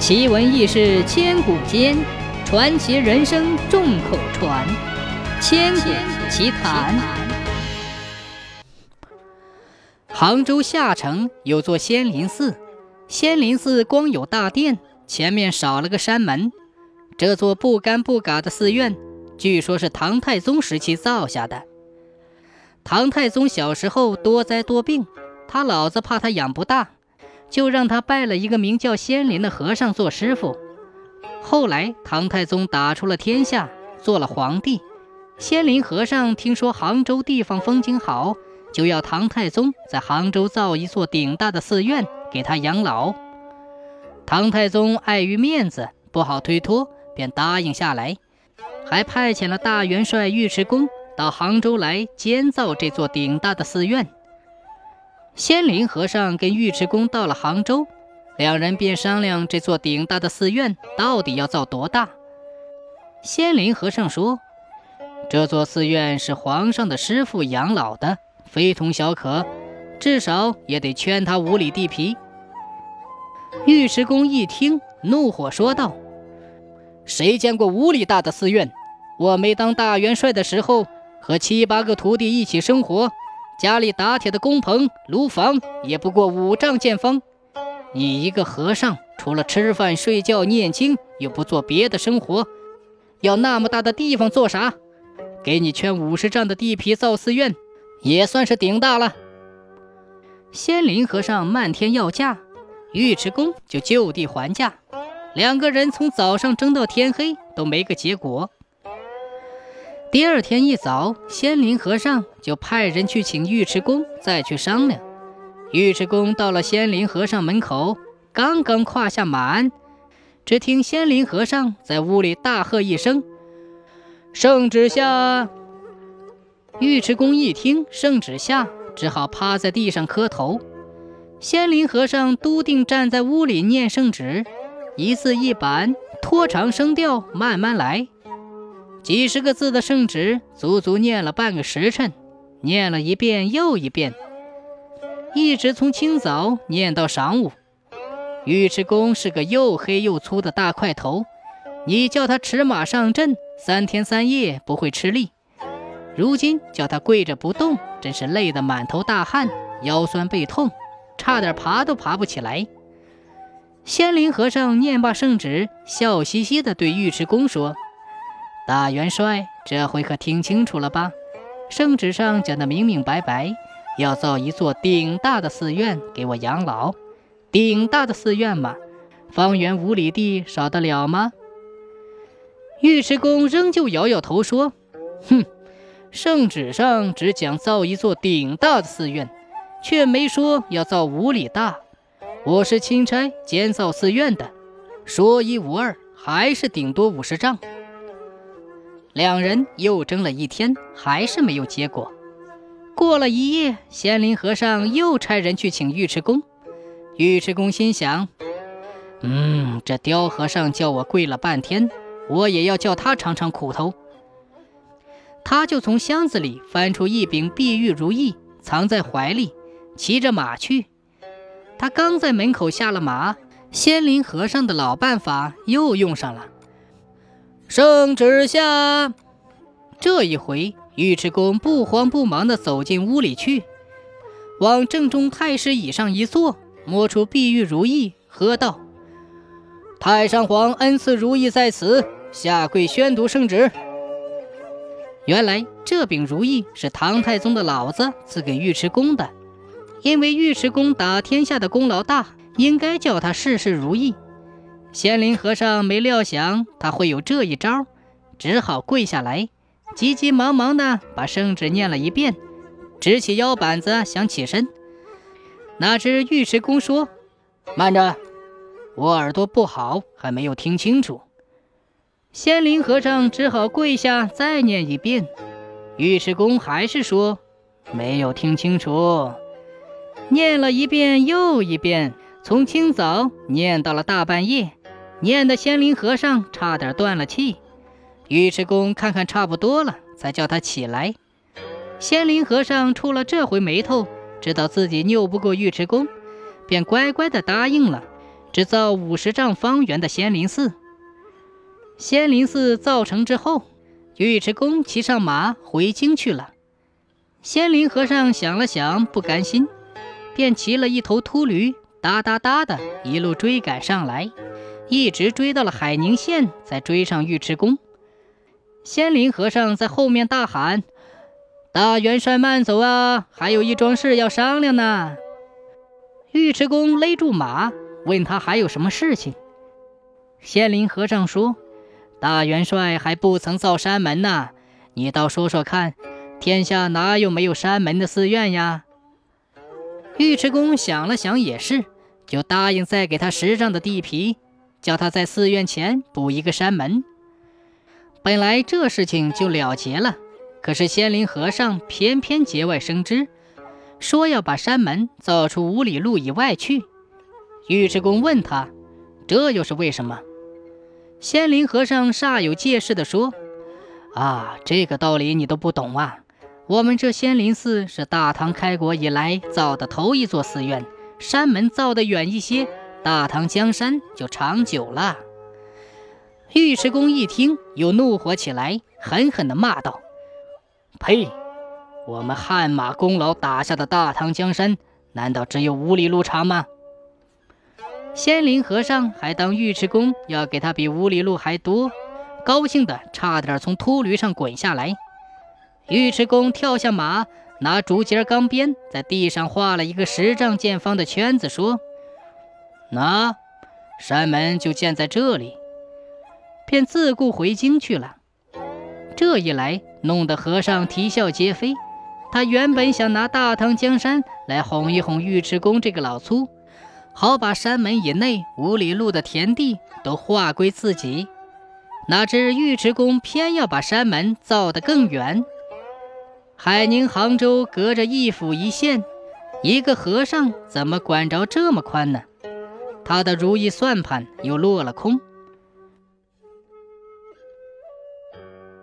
奇闻异事千古间，传奇人生众口传。千古奇谈。杭州下城有座仙林寺，仙林寺光有大殿，前面少了个山门。这座不干不嘎的寺院，据说是唐太宗时期造下的。唐太宗小时候多灾多病，他老子怕他养不大。就让他拜了一个名叫仙林的和尚做师傅。后来唐太宗打出了天下，做了皇帝。仙林和尚听说杭州地方风景好，就要唐太宗在杭州造一座顶大的寺院给他养老。唐太宗碍于面子不好推脱，便答应下来，还派遣了大元帅尉迟恭到杭州来监造这座顶大的寺院。仙林和尚跟尉迟恭到了杭州，两人便商量这座顶大的寺院到底要造多大。仙林和尚说：“这座寺院是皇上的师傅养老的，非同小可，至少也得圈他五里地皮。”尉迟恭一听，怒火说道：“谁见过五里大的寺院？我没当大元帅的时候，和七八个徒弟一起生活。”家里打铁的工棚、炉房也不过五丈见方，你一个和尚，除了吃饭、睡觉、念经，又不做别的生活，要那么大的地方做啥？给你圈五十丈的地皮造寺院，也算是顶大了。仙林和尚漫天要价，尉迟恭就就地还价，两个人从早上争到天黑，都没个结果。第二天一早，仙林和尚就派人去请尉迟恭，再去商量。尉迟恭到了仙林和尚门口，刚刚跨下马鞍，只听仙林和尚在屋里大喝一声：“圣旨下！”尉迟恭一听圣旨下，只好趴在地上磕头。仙林和尚笃定站在屋里念圣旨，一字一板，拖长声调，慢慢来。几十个字的圣旨，足足念了半个时辰，念了一遍又一遍，一直从清早念到晌午。尉迟恭是个又黑又粗的大块头，你叫他驰马上阵，三天三夜不会吃力。如今叫他跪着不动，真是累得满头大汗，腰酸背痛，差点爬都爬不起来。仙林和尚念罢圣旨，笑嘻嘻地对尉迟恭说。大元帅，这回可听清楚了吧？圣旨上讲的明明白白，要造一座顶大的寺院给我养老。顶大的寺院嘛，方圆五里地少得了吗？尉迟恭仍旧摇摇头说：“哼，圣旨上只讲造一座顶大的寺院，却没说要造五里大。我是钦差监造寺院的，说一无二，还是顶多五十丈。”两人又争了一天，还是没有结果。过了一夜，仙林和尚又差人去请尉迟恭。尉迟恭心想：“嗯，这刁和尚叫我跪了半天，我也要叫他尝尝苦头。”他就从箱子里翻出一柄碧玉如意，藏在怀里，骑着马去。他刚在门口下了马，仙林和尚的老办法又用上了。圣旨下，这一回，尉迟恭不慌不忙地走进屋里去，往正中太师椅上一坐，摸出碧玉如意，喝道：“太上皇恩赐如意在此，下跪宣读圣旨。”原来这柄如意是唐太宗的老子赐给尉迟恭的，因为尉迟恭打天下的功劳大，应该叫他事事如意。仙林和尚没料想他会有这一招，只好跪下来，急急忙忙地把圣旨念了一遍，直起腰板子想起身。哪知尉迟恭说：“慢着，我耳朵不好，还没有听清楚。”仙林和尚只好跪下再念一遍。尉迟恭还是说：“没有听清楚。”念了一遍又一遍，从清早念到了大半夜。念的仙灵和尚差点断了气，尉迟恭看看差不多了，才叫他起来。仙灵和尚触了这回眉头，知道自己拗不过尉迟恭，便乖乖地答应了。只造五十丈方圆的仙灵寺。仙灵寺造成之后，尉迟恭骑上马回京去了。仙灵和尚想了想，不甘心，便骑了一头秃驴，哒哒哒的一路追赶上来，一直追到了海宁县，再追上尉迟恭。仙灵和尚在后面大喊：“大元帅慢走啊，还有一桩事要商量呢。”尉迟恭勒住马，问他还有什么事情。仙灵和尚说：“大元帅还不曾造山门呢，你倒说说看。”天下哪有没有山门的寺院呀？尉迟恭想了想，也是，就答应再给他十丈的地皮，叫他在寺院前补一个山门。本来这事情就了结了，可是仙林和尚偏偏节外生枝，说要把山门造出五里路以外去。尉迟恭问他，这又是为什么？仙林和尚煞有介事地说：“啊，这个道理你都不懂啊！”我们这仙林寺是大唐开国以来造的头一座寺院，山门造得远一些，大唐江山就长久了。尉迟恭一听，又怒火起来，狠狠地骂道：“呸！我们汗马功劳打下的大唐江山，难道只有五里路长吗？”仙林和尚还当尉迟恭要给他比五里路还多，高兴的差点从秃驴上滚下来。尉迟恭跳下马，拿竹节钢鞭在地上画了一个十丈见方的圈子，说：“那山门就建在这里。”便自顾回京去了。这一来，弄得和尚啼笑皆非。他原本想拿大唐江山来哄一哄尉迟恭这个老粗，好把山门以内五里路的田地都划归自己。哪知尉迟恭偏要把山门造得更远。海宁、杭州隔着一府一县，一个和尚怎么管着这么宽呢？他的如意算盘又落了空。